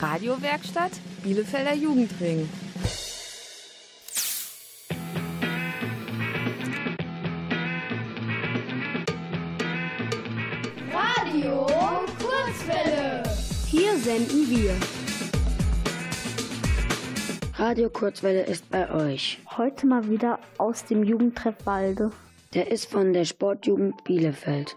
Radiowerkstatt Bielefelder Jugendring. Radio Kurzwelle. Hier senden wir. Radio Kurzwelle ist bei euch. Heute mal wieder aus dem Jugendtreff Walde. Der ist von der Sportjugend Bielefeld.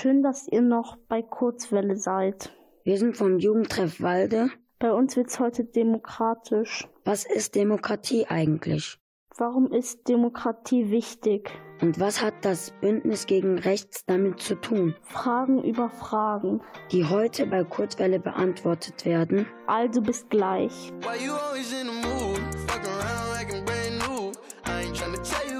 Schön, dass ihr noch bei Kurzwelle seid. Wir sind vom Jugendtreff Walde. Bei uns wird's heute demokratisch. Was ist Demokratie eigentlich? Warum ist Demokratie wichtig? Und was hat das Bündnis gegen Rechts damit zu tun? Fragen über Fragen. Die heute bei Kurzwelle beantwortet werden. Also bis gleich. Why you always in the mood? Fuck around like I'm brand new. I ain't trying to tell you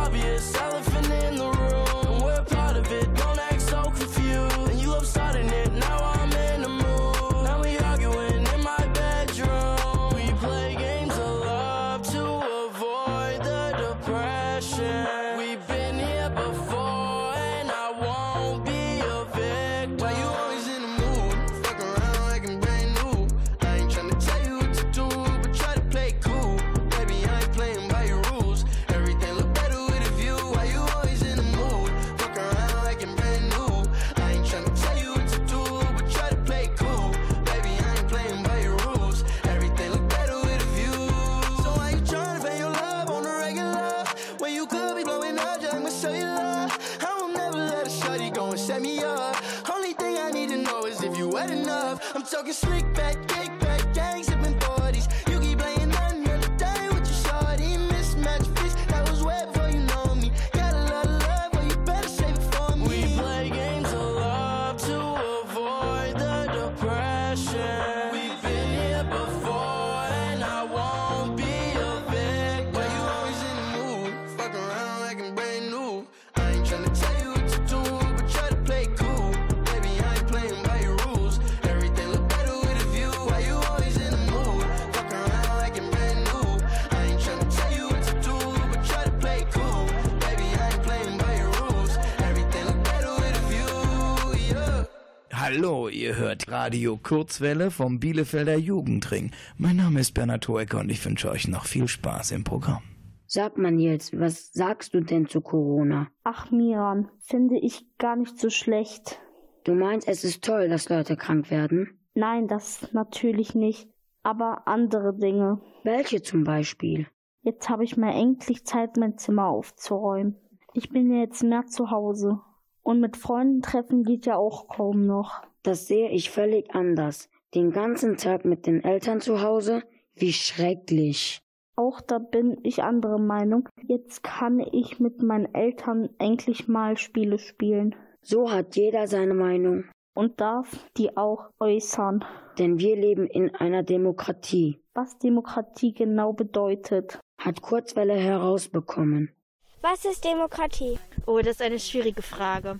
talking slick back Radio Kurzwelle vom Bielefelder Jugendring. Mein Name ist Bernhard Hoecker und ich wünsche euch noch viel Spaß im Programm. Sag mal, Nils, was sagst du denn zu Corona? Ach, Miran, finde ich gar nicht so schlecht. Du meinst, es ist toll, dass Leute krank werden? Nein, das natürlich nicht. Aber andere Dinge. Welche zum Beispiel? Jetzt habe ich mal endlich Zeit, mein Zimmer aufzuräumen. Ich bin ja jetzt mehr zu Hause. Und mit Freunden treffen geht ja auch kaum noch. Das sehe ich völlig anders. Den ganzen Tag mit den Eltern zu Hause? Wie schrecklich. Auch da bin ich anderer Meinung. Jetzt kann ich mit meinen Eltern endlich mal Spiele spielen. So hat jeder seine Meinung. Und darf die auch äußern. Denn wir leben in einer Demokratie, Was Demokratie genau bedeutet. hat Kurzwelle herausbekommen. Was ist Demokratie? Oh, das ist eine schwierige Frage.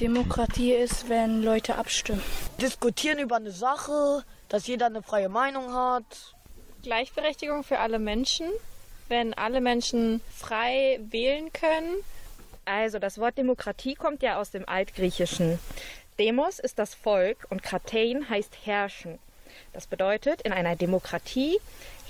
Demokratie ist, wenn Leute abstimmen. Diskutieren über eine Sache, dass jeder eine freie Meinung hat. Gleichberechtigung für alle Menschen, wenn alle Menschen frei wählen können. Also, das Wort Demokratie kommt ja aus dem Altgriechischen. Demos ist das Volk und Kratein heißt herrschen. Das bedeutet, in einer Demokratie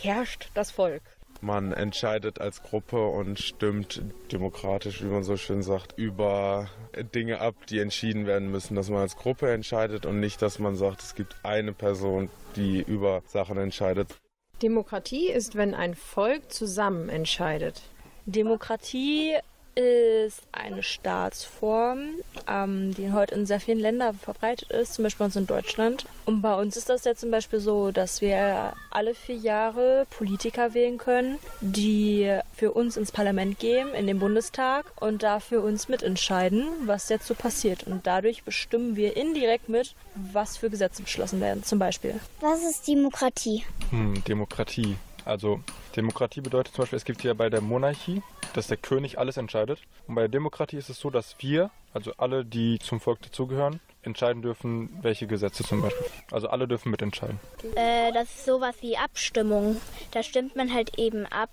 herrscht das Volk. Man entscheidet als Gruppe und stimmt demokratisch, wie man so schön sagt, über Dinge ab, die entschieden werden müssen. Dass man als Gruppe entscheidet und nicht, dass man sagt, es gibt eine Person, die über Sachen entscheidet. Demokratie ist, wenn ein Volk zusammen entscheidet. Demokratie ist eine Staatsform, ähm, die heute in sehr vielen Ländern verbreitet ist, zum Beispiel bei uns in Deutschland. Und bei uns ist das ja zum Beispiel so, dass wir alle vier Jahre Politiker wählen können, die für uns ins Parlament gehen, in den Bundestag und dafür uns mitentscheiden, was jetzt so passiert. Und dadurch bestimmen wir indirekt mit, was für Gesetze beschlossen werden, zum Beispiel. Was ist Demokratie? Hm, Demokratie. Also Demokratie bedeutet zum Beispiel, es gibt ja bei der Monarchie, dass der König alles entscheidet. Und bei der Demokratie ist es so, dass wir, also alle, die zum Volk dazugehören, entscheiden dürfen, welche Gesetze zum Beispiel. Also alle dürfen mitentscheiden. Äh, das ist sowas wie Abstimmung. Da stimmt man halt eben ab,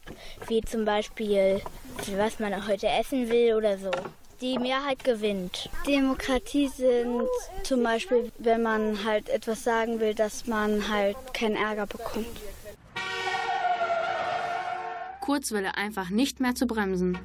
wie zum Beispiel, was man heute essen will oder so. Die Mehrheit gewinnt. Demokratie sind zum Beispiel, wenn man halt etwas sagen will, dass man halt keinen Ärger bekommt. Kurzwelle einfach nicht mehr zu bremsen.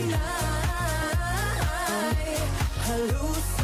Mind. I hallucinate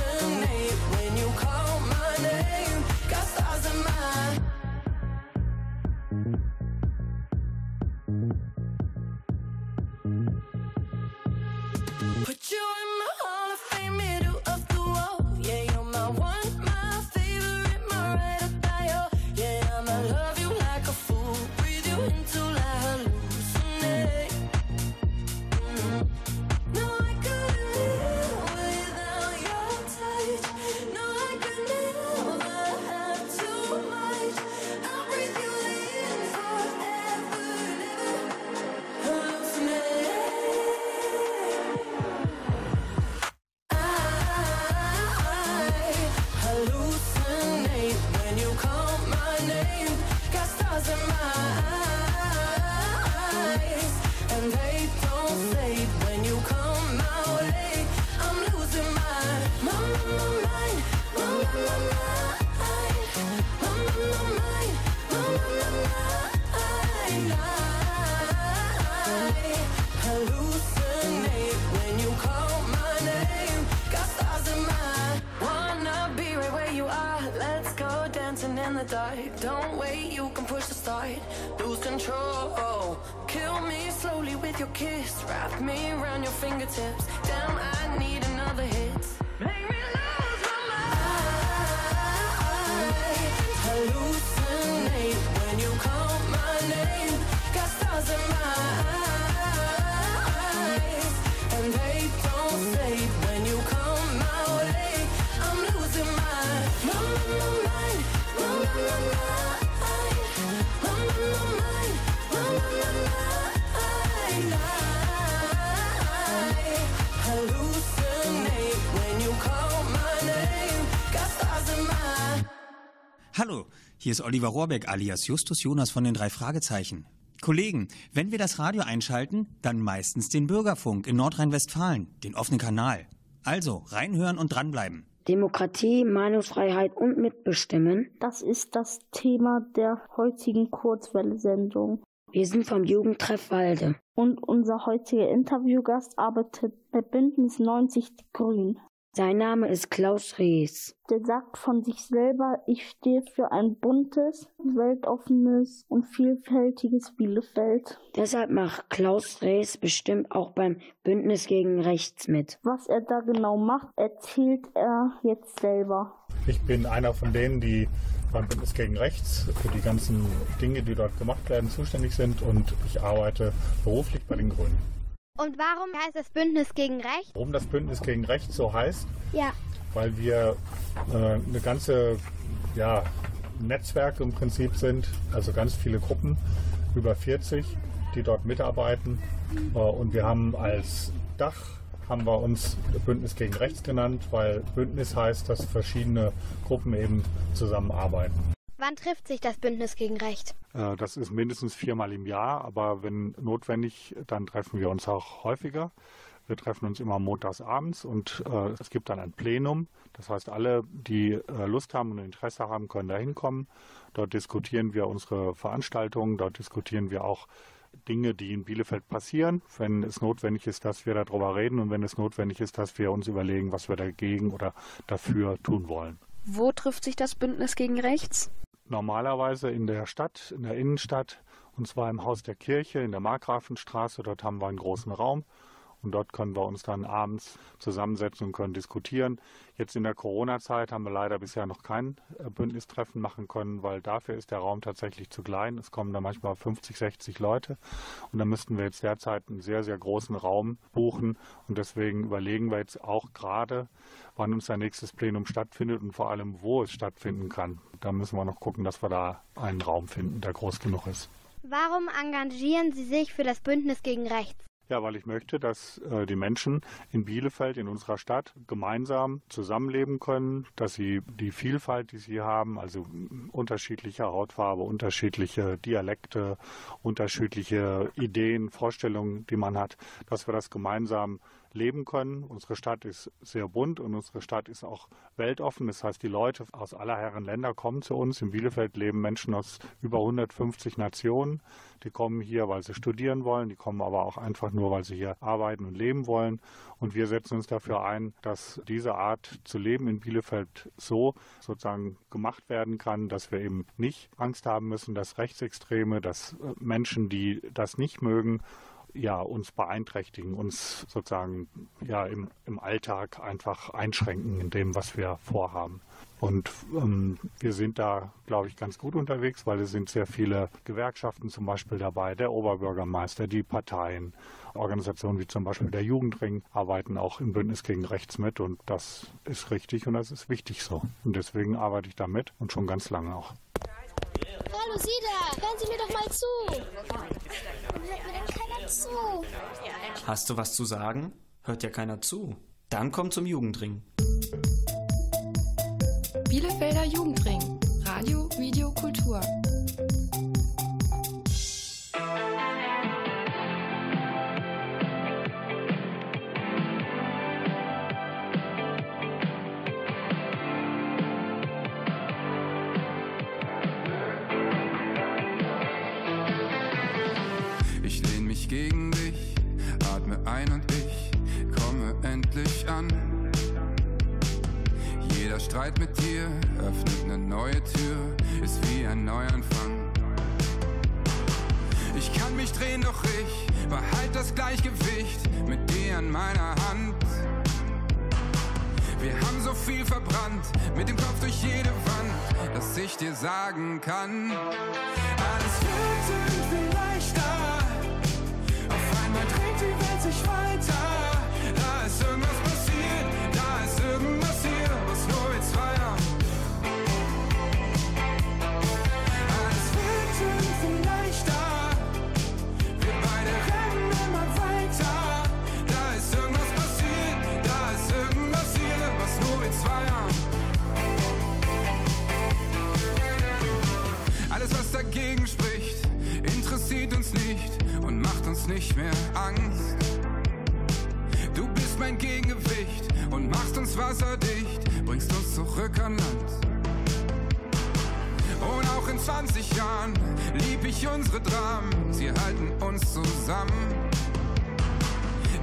Hallo, hier ist Oliver Rohrbeck alias Justus Jonas von den drei Fragezeichen. Kollegen, wenn wir das Radio einschalten, dann meistens den Bürgerfunk in Nordrhein-Westfalen, den offenen Kanal. Also reinhören und dranbleiben. Demokratie, Meinungsfreiheit und Mitbestimmen. Das ist das Thema der heutigen Kurzwelle-Sendung. Wir sind vom Jugendtreff Walde. Und unser heutiger Interviewgast arbeitet bei Bündnis 90 Die Grün. Sein Name ist Klaus Rees. Der sagt von sich selber, ich stehe für ein buntes, weltoffenes und vielfältiges Bielefeld. Deshalb macht Klaus Rees bestimmt auch beim Bündnis gegen Rechts mit. Was er da genau macht, erzählt er jetzt selber. Ich bin einer von denen, die beim Bündnis gegen Rechts für die ganzen Dinge, die dort gemacht werden, zuständig sind und ich arbeite beruflich bei den Grünen. Und warum heißt das Bündnis gegen Rechts? Warum das Bündnis gegen Rechts so heißt? Ja. Weil wir äh, eine ganze ja, Netzwerke im Prinzip sind, also ganz viele Gruppen, über 40, die dort mitarbeiten. Äh, und wir haben als Dach haben wir uns Bündnis gegen Rechts genannt, weil Bündnis heißt, dass verschiedene Gruppen eben zusammenarbeiten. Wann trifft sich das Bündnis gegen Recht? Äh, Das ist mindestens viermal im Jahr, aber wenn notwendig, dann treffen wir uns auch häufiger. Wir treffen uns immer montags abends und äh, es gibt dann ein Plenum. Das heißt, alle, die äh, Lust haben und Interesse haben, können da hinkommen. Dort diskutieren wir unsere Veranstaltungen, dort diskutieren wir auch Dinge, die in Bielefeld passieren, wenn es notwendig ist, dass wir darüber reden und wenn es notwendig ist, dass wir uns überlegen, was wir dagegen oder dafür tun wollen. Wo trifft sich das Bündnis gegen Rechts? Normalerweise in der Stadt, in der Innenstadt, und zwar im Haus der Kirche in der Markgrafenstraße. Dort haben wir einen großen Raum und dort können wir uns dann abends zusammensetzen und können diskutieren. Jetzt in der Corona-Zeit haben wir leider bisher noch kein äh, Bündnistreffen machen können, weil dafür ist der Raum tatsächlich zu klein. Es kommen da manchmal 50, 60 Leute und da müssten wir jetzt derzeit einen sehr, sehr großen Raum buchen und deswegen überlegen wir jetzt auch gerade, wann uns der nächstes Plenum stattfindet und vor allem, wo es stattfinden kann. Da müssen wir noch gucken, dass wir da einen Raum finden, der groß genug ist. Warum engagieren Sie sich für das Bündnis gegen Rechts? Ja, weil ich möchte, dass äh, die Menschen in Bielefeld, in unserer Stadt, gemeinsam zusammenleben können, dass sie die Vielfalt, die sie haben, also unterschiedliche Hautfarbe, unterschiedliche Dialekte, unterschiedliche Ideen, Vorstellungen, die man hat, dass wir das gemeinsam leben können. Unsere Stadt ist sehr bunt und unsere Stadt ist auch weltoffen. Das heißt, die Leute aus aller Herren Länder kommen zu uns. In Bielefeld leben Menschen aus über 150 Nationen. Die kommen hier, weil sie studieren wollen. Die kommen aber auch einfach nur, weil sie hier arbeiten und leben wollen. Und wir setzen uns dafür ein, dass diese Art zu leben in Bielefeld so sozusagen gemacht werden kann, dass wir eben nicht Angst haben müssen, dass Rechtsextreme, dass Menschen, die das nicht mögen, ja, uns beeinträchtigen, uns sozusagen ja im, im Alltag einfach einschränken in dem, was wir vorhaben. Und ähm, wir sind da, glaube ich, ganz gut unterwegs, weil es sind sehr viele Gewerkschaften zum Beispiel dabei, der Oberbürgermeister, die Parteien, Organisationen wie zum Beispiel der Jugendring arbeiten auch im Bündnis gegen Rechts mit und das ist richtig und das ist wichtig so. Und deswegen arbeite ich da mit und schon ganz lange auch. Hallo Sie da, hören Sie mir doch mal zu. Hört mir denn keiner zu? Hast du was zu sagen? Hört ja keiner zu. Dann komm zum Jugendring. Bielefelder Jugendring. Radio, Video, Kultur. Streit mit dir öffnet eine neue Tür, ist wie ein Neuanfang. Ich kann mich drehen, doch ich behalt das Gleichgewicht mit dir an meiner Hand. Wir haben so viel verbrannt, mit dem Kopf durch jede Wand, dass ich dir sagen kann, alles wird irgendwie leichter. Auf einmal dreht die Welt sich weiter. Nicht und macht uns nicht mehr Angst. Du bist mein Gegengewicht und machst uns wasserdicht, bringst uns zurück an Land. Und auch in 20 Jahren lieb ich unsere Dramen, sie halten uns zusammen.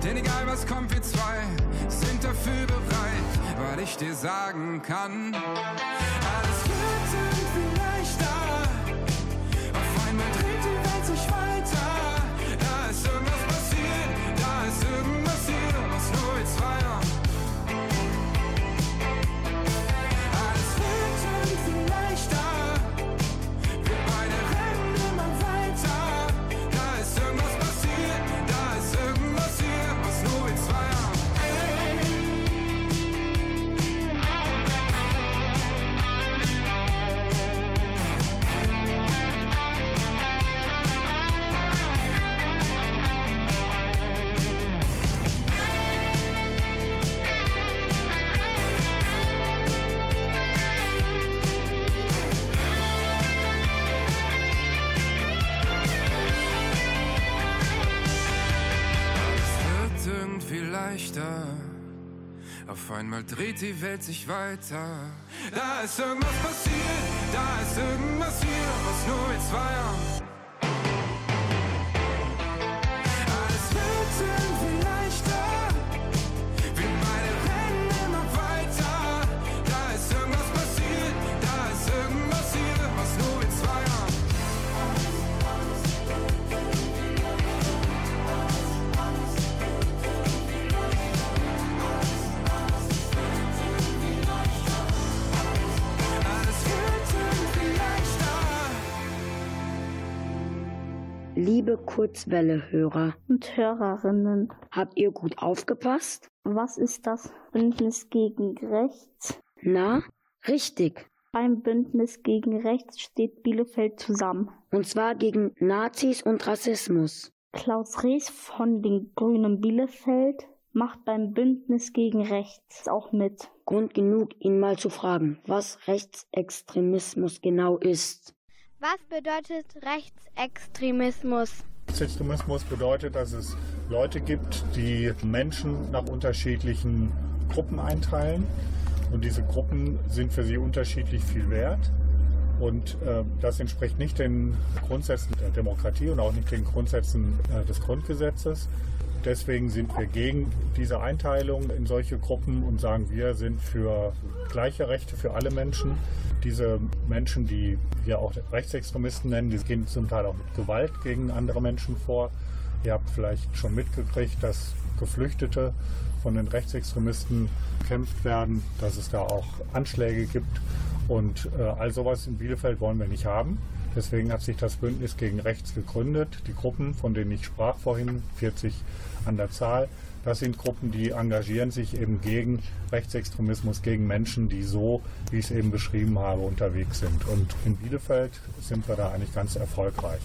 Denn egal was kommt, wir zwei sind dafür bereit, weil ich dir sagen kann, dreht die Welt sich weiter. Da ist irgendwas passiert, da ist irgendwas hier, was nur wir zwei haben. Kurzwelle-Hörer und Hörerinnen, habt ihr gut aufgepasst? Was ist das Bündnis gegen Rechts? Na, richtig. Beim Bündnis gegen Rechts steht Bielefeld zusammen. Und zwar gegen Nazis und Rassismus. Klaus Rees von den Grünen Bielefeld macht beim Bündnis gegen Rechts auch mit. Grund genug, ihn mal zu fragen, was Rechtsextremismus genau ist. Was bedeutet Rechtsextremismus? Rechtsextremismus bedeutet, dass es Leute gibt, die Menschen nach unterschiedlichen Gruppen einteilen. Und diese Gruppen sind für sie unterschiedlich viel wert. Und äh, das entspricht nicht den Grundsätzen der Demokratie und auch nicht den Grundsätzen äh, des Grundgesetzes. Deswegen sind wir gegen diese Einteilung in solche Gruppen und sagen, wir sind für gleiche Rechte für alle Menschen. Diese Menschen, die wir auch Rechtsextremisten nennen, die gehen zum Teil auch mit Gewalt gegen andere Menschen vor. Ihr habt vielleicht schon mitgekriegt, dass Geflüchtete von den Rechtsextremisten bekämpft werden, dass es da auch Anschläge gibt. Und äh, all sowas in Bielefeld wollen wir nicht haben. Deswegen hat sich das Bündnis gegen Rechts gegründet. Die Gruppen, von denen ich sprach vorhin, 40 an der Zahl, das sind Gruppen, die engagieren sich eben gegen Rechtsextremismus, gegen Menschen, die so, wie ich es eben beschrieben habe, unterwegs sind. Und in Bielefeld sind wir da eigentlich ganz erfolgreich.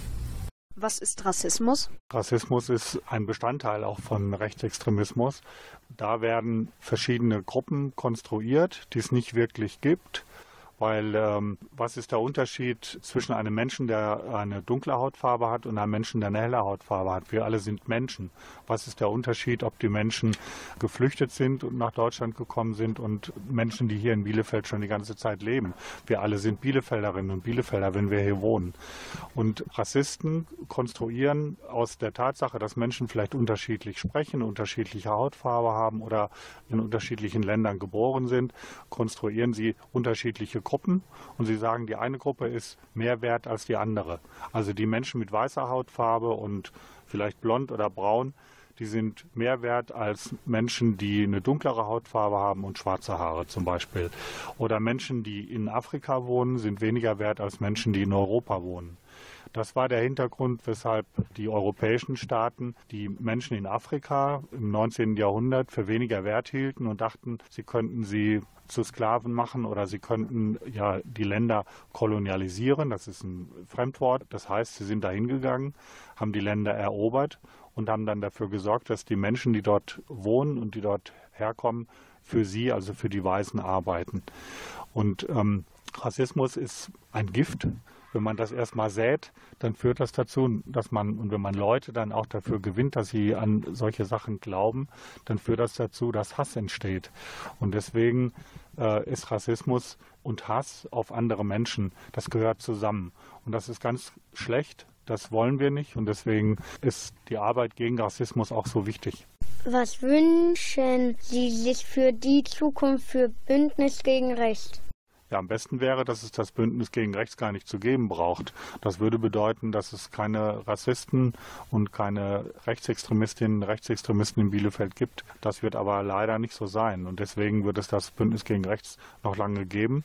Was ist Rassismus? Rassismus ist ein Bestandteil auch von Rechtsextremismus. Da werden verschiedene Gruppen konstruiert, die es nicht wirklich gibt Weil ähm, was ist der Unterschied zwischen einem Menschen, der eine dunkle Hautfarbe hat und einem Menschen, der eine helle Hautfarbe hat? Wir alle sind Menschen. Was ist der Unterschied, ob die Menschen geflüchtet sind und nach Deutschland gekommen sind und Menschen, die hier in Bielefeld schon die ganze Zeit leben? Wir alle sind Bielefelderinnen und Bielefelder, wenn wir hier wohnen. Und Rassisten konstruieren aus der Tatsache, dass Menschen vielleicht unterschiedlich sprechen, unterschiedliche Hautfarbe haben oder in unterschiedlichen Ländern geboren sind, konstruieren sie unterschiedliche Gruppen und sie sagen, die eine Gruppe ist mehr wert als die andere. Also die Menschen mit weißer Hautfarbe und vielleicht blond oder braun, die sind mehr wert als Menschen, die eine dunklere Hautfarbe haben und schwarze Haare zum Beispiel. Oder Menschen, die in Afrika wohnen, sind weniger wert als Menschen, die in Europa wohnen. Das war der Hintergrund, weshalb die europäischen Staaten die Menschen in Afrika im 19. Jahrhundert für weniger wert hielten und dachten, sie könnten sie zu Sklaven machen oder sie könnten ja die Länder kolonialisieren. Das ist ein Fremdwort. Das heißt, sie sind dahin gegangen, haben die Länder erobert und haben dann dafür gesorgt, dass die Menschen, die dort wohnen und die dort herkommen, für sie, also für die Weißen arbeiten. Und ähm, Rassismus ist ein Gift. Wenn man das erstmal sät, dann führt das dazu, dass man, und wenn man Leute dann auch dafür gewinnt, dass sie an solche Sachen glauben, dann führt das dazu, dass Hass entsteht. Und deswegen äh, ist Rassismus und Hass auf andere Menschen, das gehört zusammen. Und das ist ganz schlecht, das wollen wir nicht und deswegen ist die Arbeit gegen Rassismus auch so wichtig. Was wünschen Sie sich für die Zukunft für Bündnis gegen Recht? Ja, am besten wäre, dass es das Bündnis gegen Rechts gar nicht zu geben braucht. Das würde bedeuten, dass es keine Rassisten und keine Rechtsextremistinnen, Rechtsextremisten in Bielefeld gibt. Das wird aber leider nicht so sein. Und deswegen wird es das Bündnis gegen Rechts noch lange geben.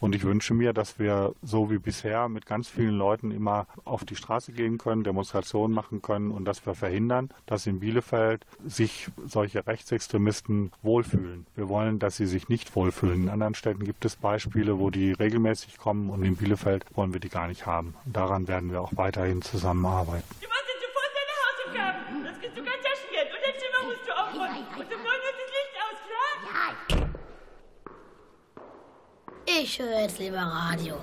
Und ich wünsche mir, dass wir so wie bisher mit ganz vielen Leuten immer auf die Straße gehen können, Demonstrationen machen können und dass wir verhindern, dass in Bielefeld sich solche Rechtsextremisten wohlfühlen. Wir wollen, dass sie sich nicht wohlfühlen. In anderen Städten gibt es Beispiele, wo die regelmäßig kommen und in Bielefeld wollen wir die gar nicht haben. Daran werden wir auch weiterhin zusammenarbeiten. Du machst jetzt sofort deine Hausaufgaben. Das kriegst du ganz erschwert. Und dein Zimmer musst du aufräumen. Und um 9 Uhr das Licht aus, klar? Ich höre jetzt lieber Radio.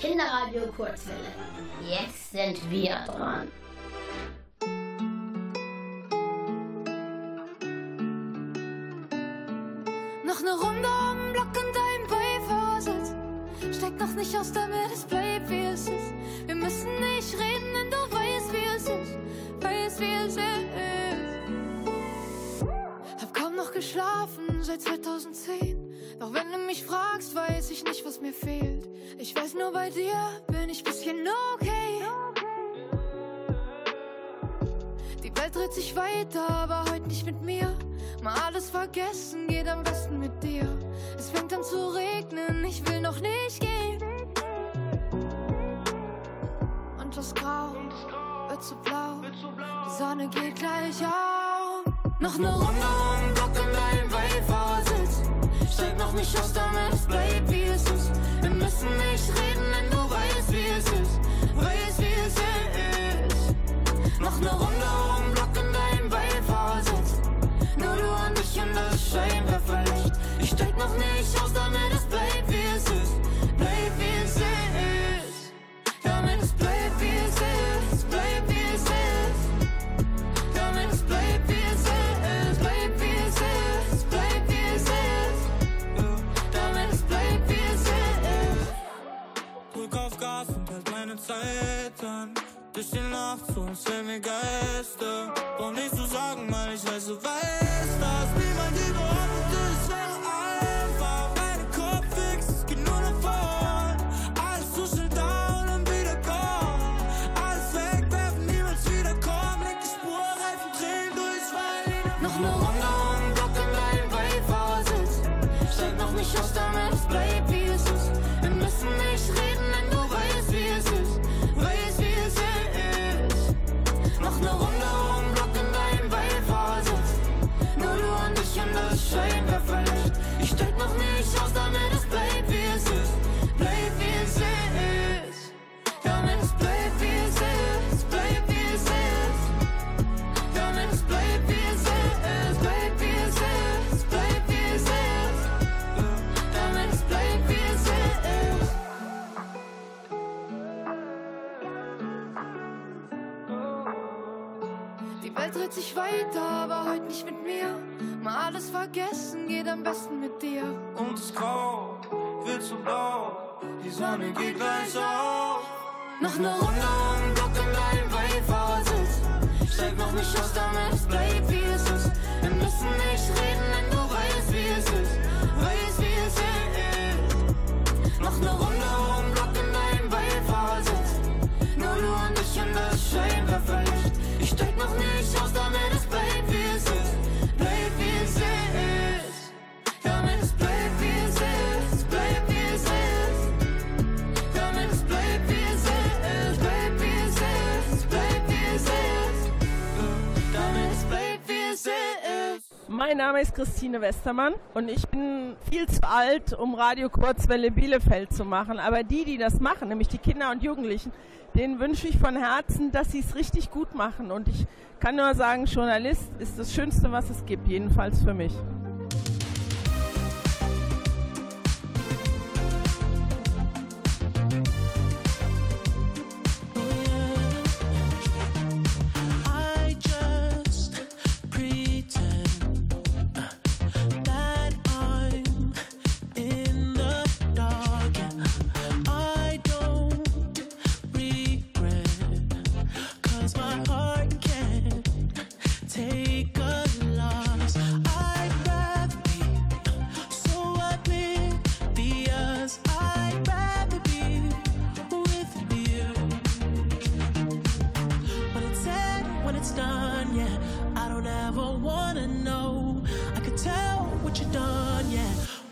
Kinderradio Kurzwelle. Jetzt sind wir dran. Noch eine Runde den Block in deinem Beifahrersitz. Steig noch nicht aus, damit es bleibt, seit 2010. Doch wenn du mich fragst, weiß ich nicht, was mir fehlt. Ich weiß nur, bei dir bin ich bisschen okay. Die Welt dreht sich weiter, aber heute nicht mit mir. Mal alles vergessen geht am besten mit dir. Es fängt an zu regnen, ich will noch nicht gehen. Und das Grau wird zu blau. Die Sonne geht gleich auf. Noch eine Runde Noch nicht aus, damit es bleibt, wie es ist. Wir müssen nicht reden, denn du weißt, wie es ist. Weißt, wie es ist. Noch eine Runde um Block in deinem Beifahrersitz. Nur du und ich und das Scheinwerferlicht. Mein Name ist Christine Westermann und ich bin viel zu alt, um Radio Kurzwelle Bielefeld zu machen. Aber die, die das machen, nämlich die Kinder und Jugendlichen, denen wünsche ich von Herzen, dass sie es richtig gut machen. Und ich kann nur sagen, Journalist ist das Schönste, was es gibt, jedenfalls für mich.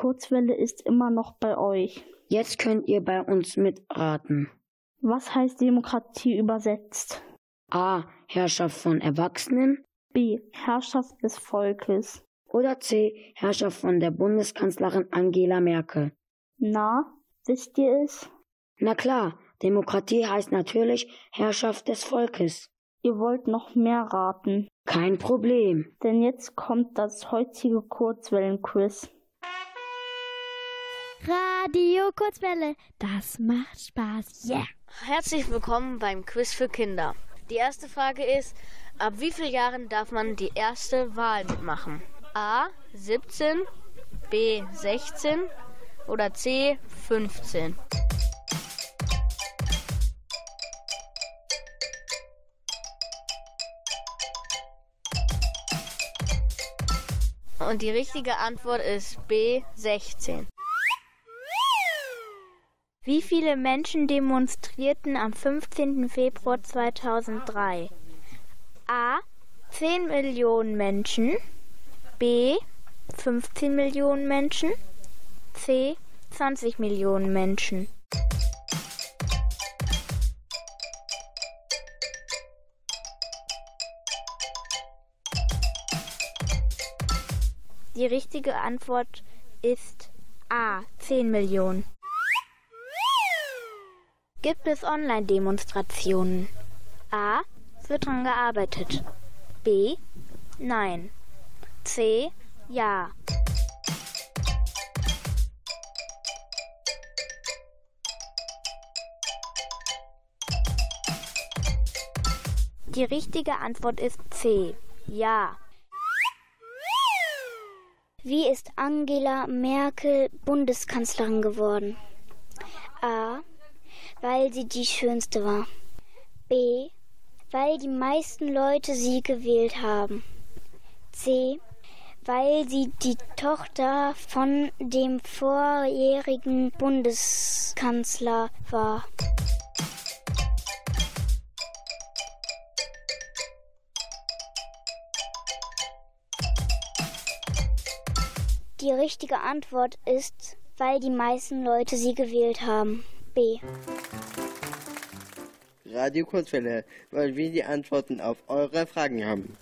Kurzwelle ist immer noch bei euch. Jetzt könnt ihr bei uns mitraten. Was heißt Demokratie übersetzt? A. Herrschaft von Erwachsenen. B. Herrschaft des Volkes. Oder C. Herrschaft von der Bundeskanzlerin Angela Merkel. Na, wisst ihr es? Na klar, Demokratie heißt natürlich Herrschaft des Volkes. Ihr wollt noch mehr raten. Kein Problem. Denn jetzt kommt das heutige Kurzwellenquiz. Radio Kurzwelle, das macht Spaß. Yeah! Herzlich willkommen beim Quiz für Kinder. Die erste Frage ist, ab wie vielen Jahren darf man die erste Wahl mitmachen? A 17, B 16 oder C 15? Und die richtige Antwort ist B 16. Wie viele Menschen demonstrierten am 15. Februar 2003? A. 10 Millionen Menschen. B. 15 Millionen Menschen. C. 20 Millionen Menschen. Die richtige Antwort ist A. 10 Millionen. Gibt es Online-Demonstrationen? A. Wird dran gearbeitet. B. Nein. C. Ja. Die richtige Antwort ist C. Ja. Wie ist Angela Merkel Bundeskanzlerin geworden? A. Weil sie die schönste war. B. Weil die meisten Leute sie gewählt haben. C. Weil sie die Tochter von dem vorherigen Bundeskanzler war. Die richtige Antwort ist, weil die meisten Leute sie gewählt haben. B. Radio Kurzwelle, weil wir die Antworten auf eure Fragen haben.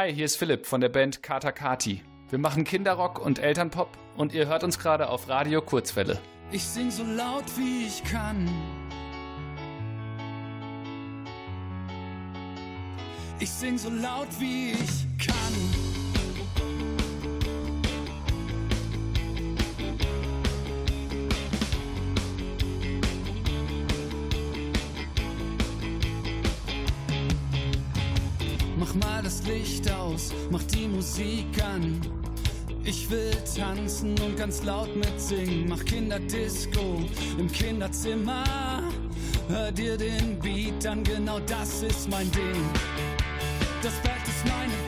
Hi, hier ist Philipp von der Band Kata Kati. Wir machen Kinderrock und Elternpop und ihr hört uns gerade auf Radio Kurzwelle. Ich sing so laut wie ich kann. Ich sing so laut wie ich kann. Mach mal das Licht aus, mach die Musik an. Ich will tanzen und ganz laut mitsingen. Mach Kinderdisco im Kinderzimmer. Hör dir den Beat an, genau das ist mein Ding. Das Bett ist meine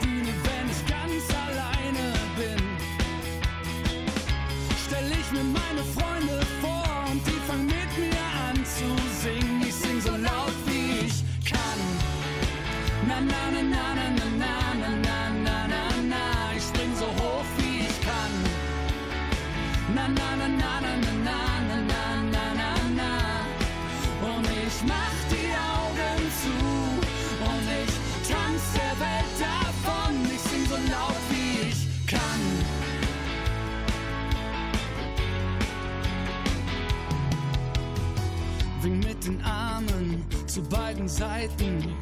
zu beiden Seiten.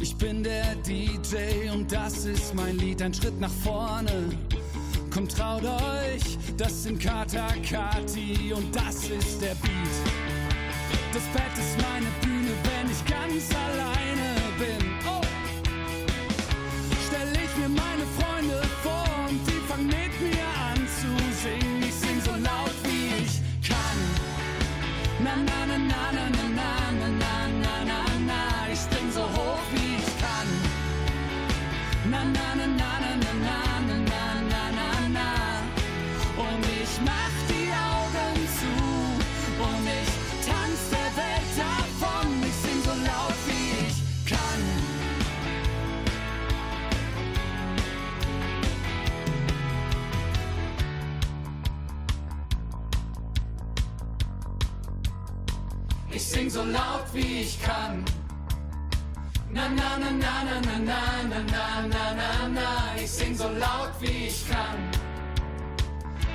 Ich bin der DJ und das ist mein Lied. Ein Schritt nach vorne. Kommt, traut euch, das sind Kata Kati und das ist der Beat. Das Bett ist meine Bühne, wenn ich ganz alleine Ich sing so laut wie ich kann. Na na na na na na na na na na na. Ich sing so laut wie ich kann.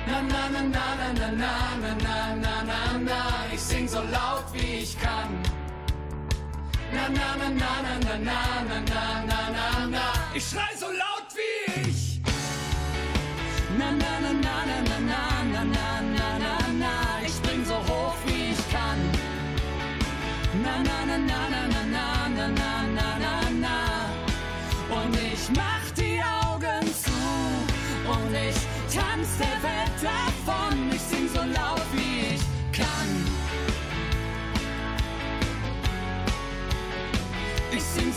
Na na na na na na na na na na na. Ich sing so laut wie ich kann. Na na na na na na na na na na na na. Ich schrei so laut wie ich. Na na na na na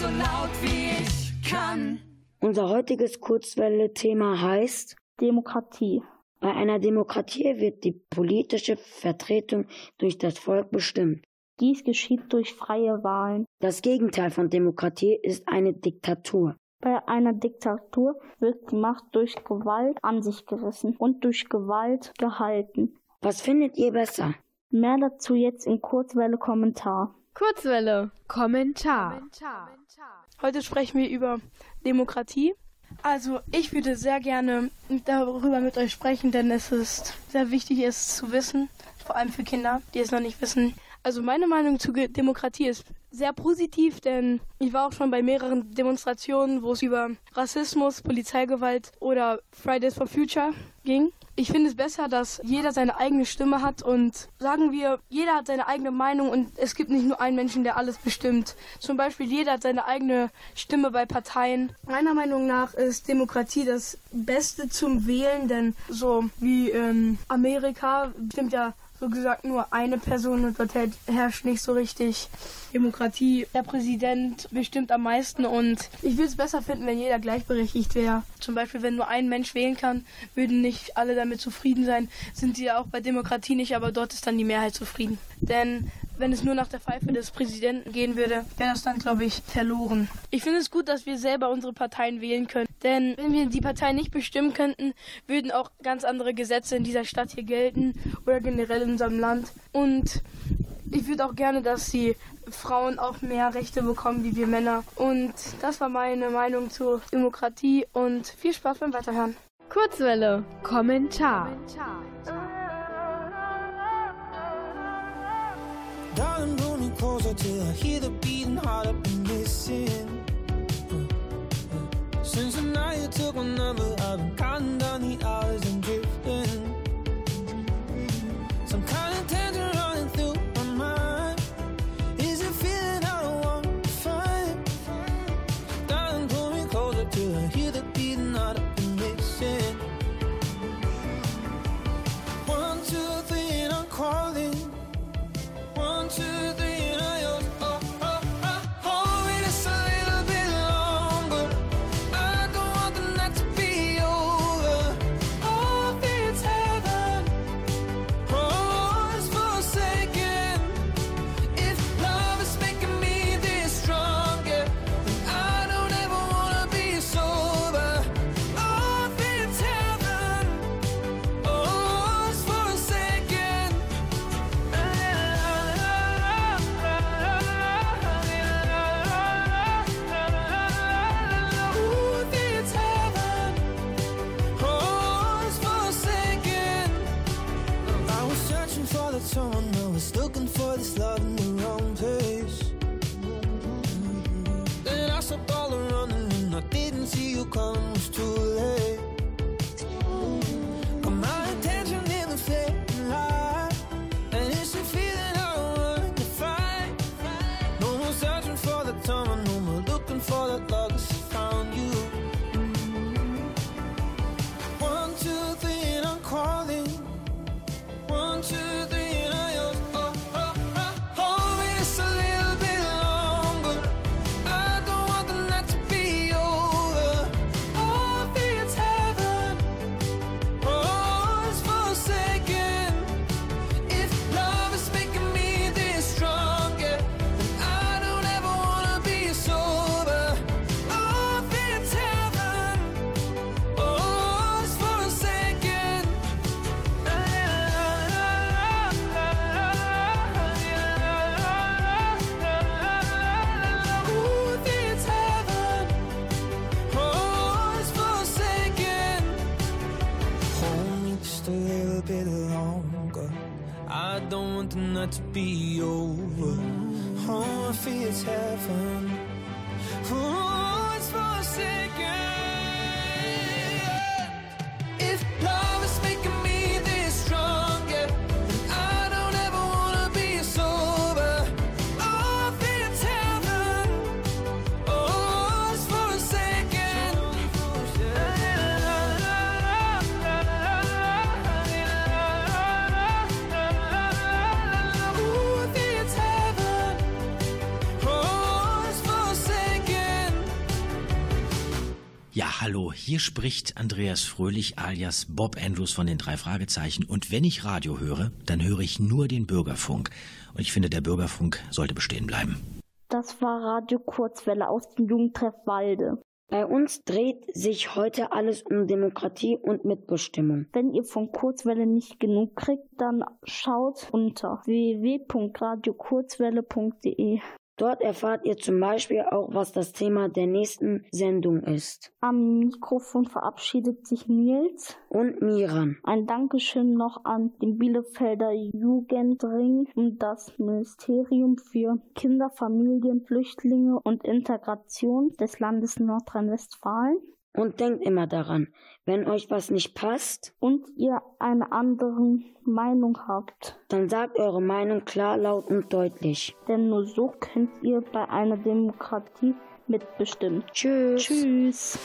so laut wie ich kann. Unser heutiges Kurzwelle-Thema heißt Demokratie. Bei einer Demokratie wird die politische Vertretung durch das Volk bestimmt. Dies geschieht durch freie Wahlen. Das Gegenteil von Demokratie ist eine Diktatur. Bei einer Diktatur wird die Macht durch Gewalt an sich gerissen und durch Gewalt gehalten. Was findet ihr besser? Mehr dazu jetzt in Kurzwelle Kommentar. Kurzwelle. Kommentar. Heute sprechen wir über Demokratie. Also ich würde sehr gerne darüber mit euch sprechen, denn es ist sehr wichtig, es zu wissen, vor allem für Kinder, die es noch nicht wissen. Also meine Meinung zu Demokratie ist sehr positiv, denn ich war auch schon bei mehreren Demonstrationen, wo es über Rassismus, Polizeigewalt oder Fridays for Future ging. Ich finde es besser, dass jeder seine eigene Stimme hat und sagen wir, jeder hat seine eigene Meinung und es gibt nicht nur einen Menschen, der alles bestimmt. Zum Beispiel jeder hat seine eigene Stimme bei Parteien. Meiner Meinung nach ist Demokratie das Beste zum Wählen, denn so wie in Amerika bestimmt ja so gesagt nur eine Person und dort herrscht nicht so richtig Demokratie. Der Präsident bestimmt am meisten und ich würde es besser finden, wenn jeder gleichberechtigt wäre. Zum Beispiel, wenn nur ein Mensch wählen kann, würden nicht alle damit zufrieden sein. Sind sie ja auch bei Demokratie nicht, aber dort ist dann die Mehrheit zufrieden. Denn wenn es nur nach der Pfeife des Präsidenten gehen würde, wäre das dann, glaube ich, verloren. Ich finde es gut, dass wir selber unsere Parteien wählen können. Denn wenn wir die Partei nicht bestimmen könnten, würden auch ganz andere Gesetze in dieser Stadt hier gelten oder generell in unserem Land. Und ich würde auch gerne, dass die Frauen auch mehr Rechte bekommen wie wir Männer. Und das war meine Meinung zur Demokratie und viel Spaß beim Weiterhören. Kurzwelle. Kommentar. Darling, pull me closer till I hear the beating heart I've been missing. Since the night you took my hier spricht Andreas Fröhlich alias Bob Andrews von den drei Fragezeichen. Und wenn ich Radio höre, dann höre ich nur den Bürgerfunk. Und ich finde, der Bürgerfunk sollte bestehen bleiben. Das war Radio Kurzwelle aus dem Jugendtreff Walde. Bei uns dreht sich heute alles um Demokratie und Mitbestimmung. Wenn ihr von Kurzwelle nicht genug kriegt, dann schaut unter www.radiokurzwelle.de. Dort erfahrt ihr zum Beispiel auch, was das Thema der nächsten Sendung ist. Am Mikrofon verabschiedet sich Nils und Miran. Ein Dankeschön noch an den Bielefelder Jugendring und das Ministerium für Kinder, Familien, Flüchtlinge und Integration des Landes Nordrhein-Westfalen. Und denkt immer daran, wenn euch was nicht passt und ihr eine andere Meinung habt, dann sagt eure Meinung klar, laut und deutlich. Denn nur so könnt ihr bei einer Demokratie mitbestimmen. Tschüss. Tschüss.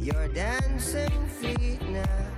Your dancing feet now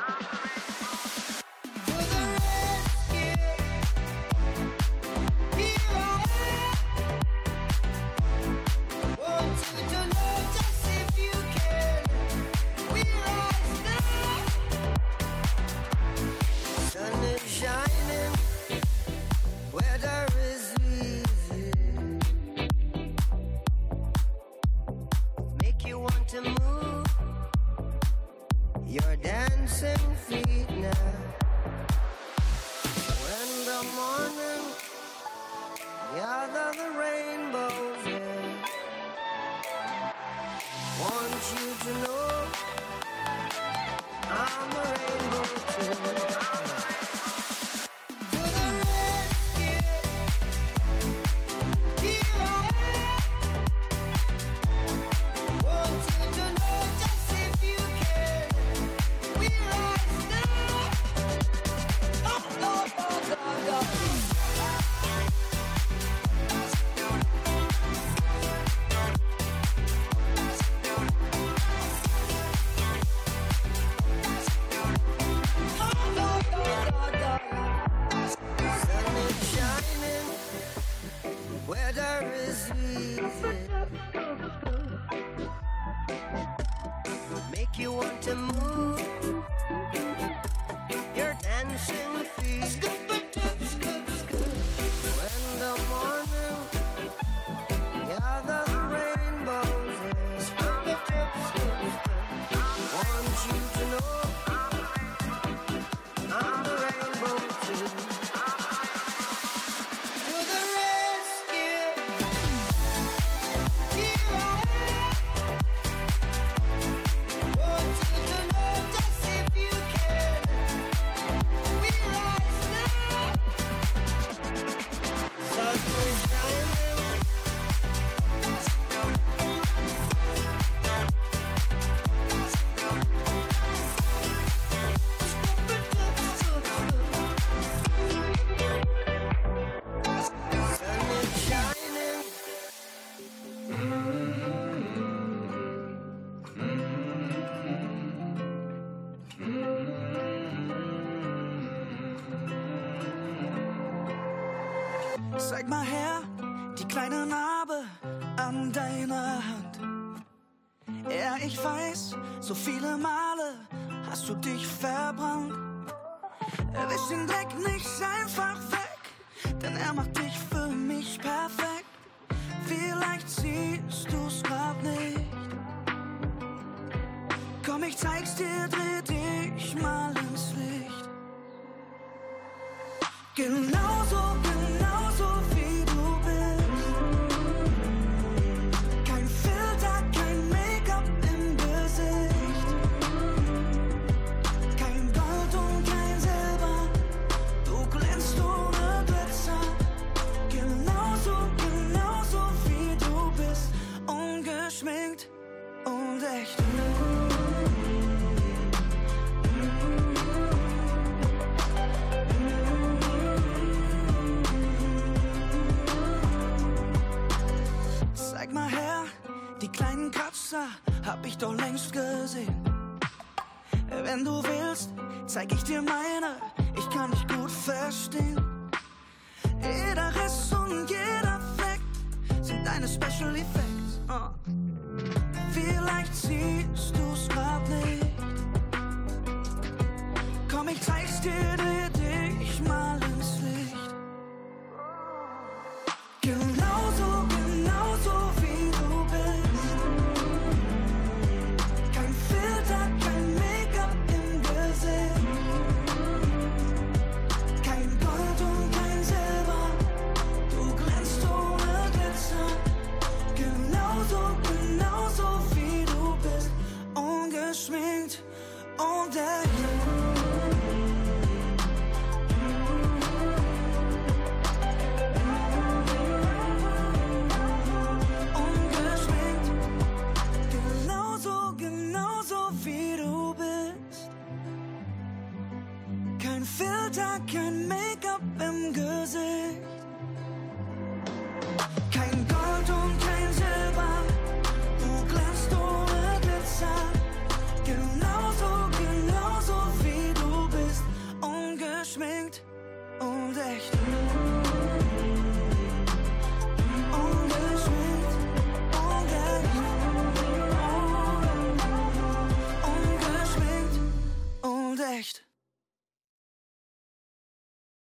want to move your dancing feet now. When the morning gather the rainbows in, want you to know. Bye. içindeki Wasser hab ich doch längst gesehen. Wenn du willst, zeig ich dir meine, ich kann dich gut verstehen. Jeder Riss und jeder Fakt sind deine Special Effects. Uh. Vielleicht siehst du's grad nicht. Komm, ich zeig's dir.